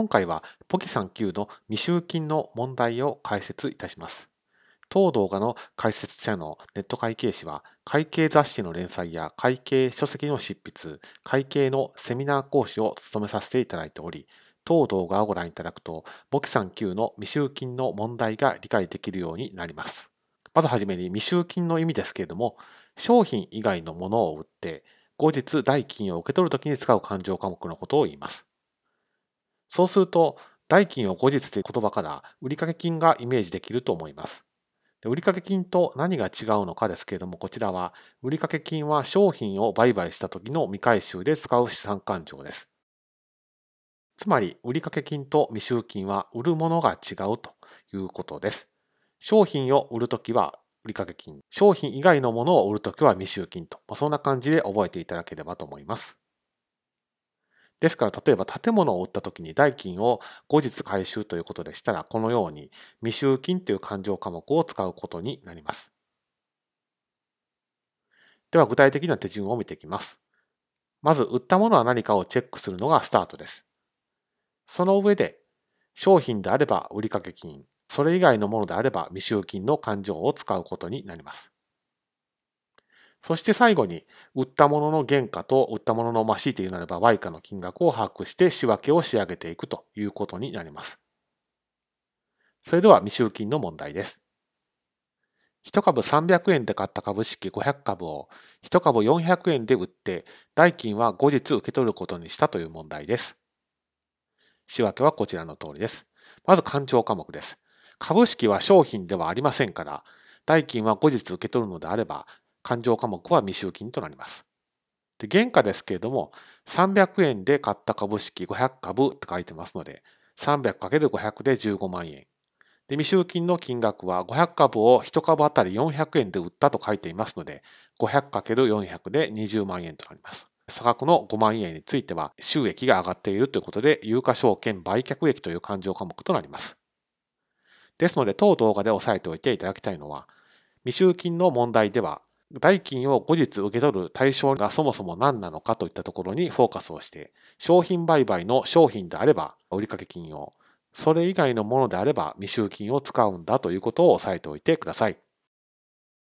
今回はポキ3級の未収金の問題を解説いたします。当動画の解説者のネット会計士は、会計雑誌の連載や会計書籍の執筆、会計のセミナー講師を務めさせていただいており、当動画をご覧いただくと、簿記3級の未収金の問題が理解できるようになります。まずはじめに未収金の意味ですけれども、商品以外のものを売って、後日代金を受け取るときに使う勘定科目のことを言います。そうすると、代金を後日という言葉から売掛金がイメージできると思います。売掛金と何が違うのかですけれども、こちらは、売掛金は商品を売買した時の未回収で使う資産勘定です。つまり、売掛金と未収金は売るものが違うということです。商品を売るときは売掛金、商品以外のものを売るときは未収金と、そんな感じで覚えていただければと思います。ですから、例えば建物を売った時に代金を後日回収ということでしたら、このように未収金という勘定科目を使うことになります。では、具体的な手順を見ていきます。まず、売ったものは何かをチェックするのがスタートです。その上で、商品であれば売掛金、それ以外のものであれば未収金の勘定を使うことになります。そして最後に、売ったものの原価と売ったものの、まあ、強いて言うならば Y 価の金額を把握して仕分けを仕上げていくということになります。それでは未収金の問題です。1株300円で買った株式500株を1株400円で売って代金は後日受け取ることにしたという問題です。仕分けはこちらの通りです。まず勘定科目です。株式は商品ではありませんから、代金は後日受け取るのであれば、勘定科目は未収金となります。で原価ですけれども、300円で買った株式500株って書いてますので、300×500 で15万円。で未収金の金額は500株を1株当たり400円で売ったと書いていますので、500×400 で20万円となります。差額の5万円については収益が上がっているということで、有価証券売却益という勘定科目となります。ですので、当動画で押さえておいていただきたいのは、未収金の問題では代金を後日受け取る対象がそもそも何なのかといったところにフォーカスをして、商品売買の商品であれば売掛金を、それ以外のものであれば未収金を使うんだということを押さえておいてください。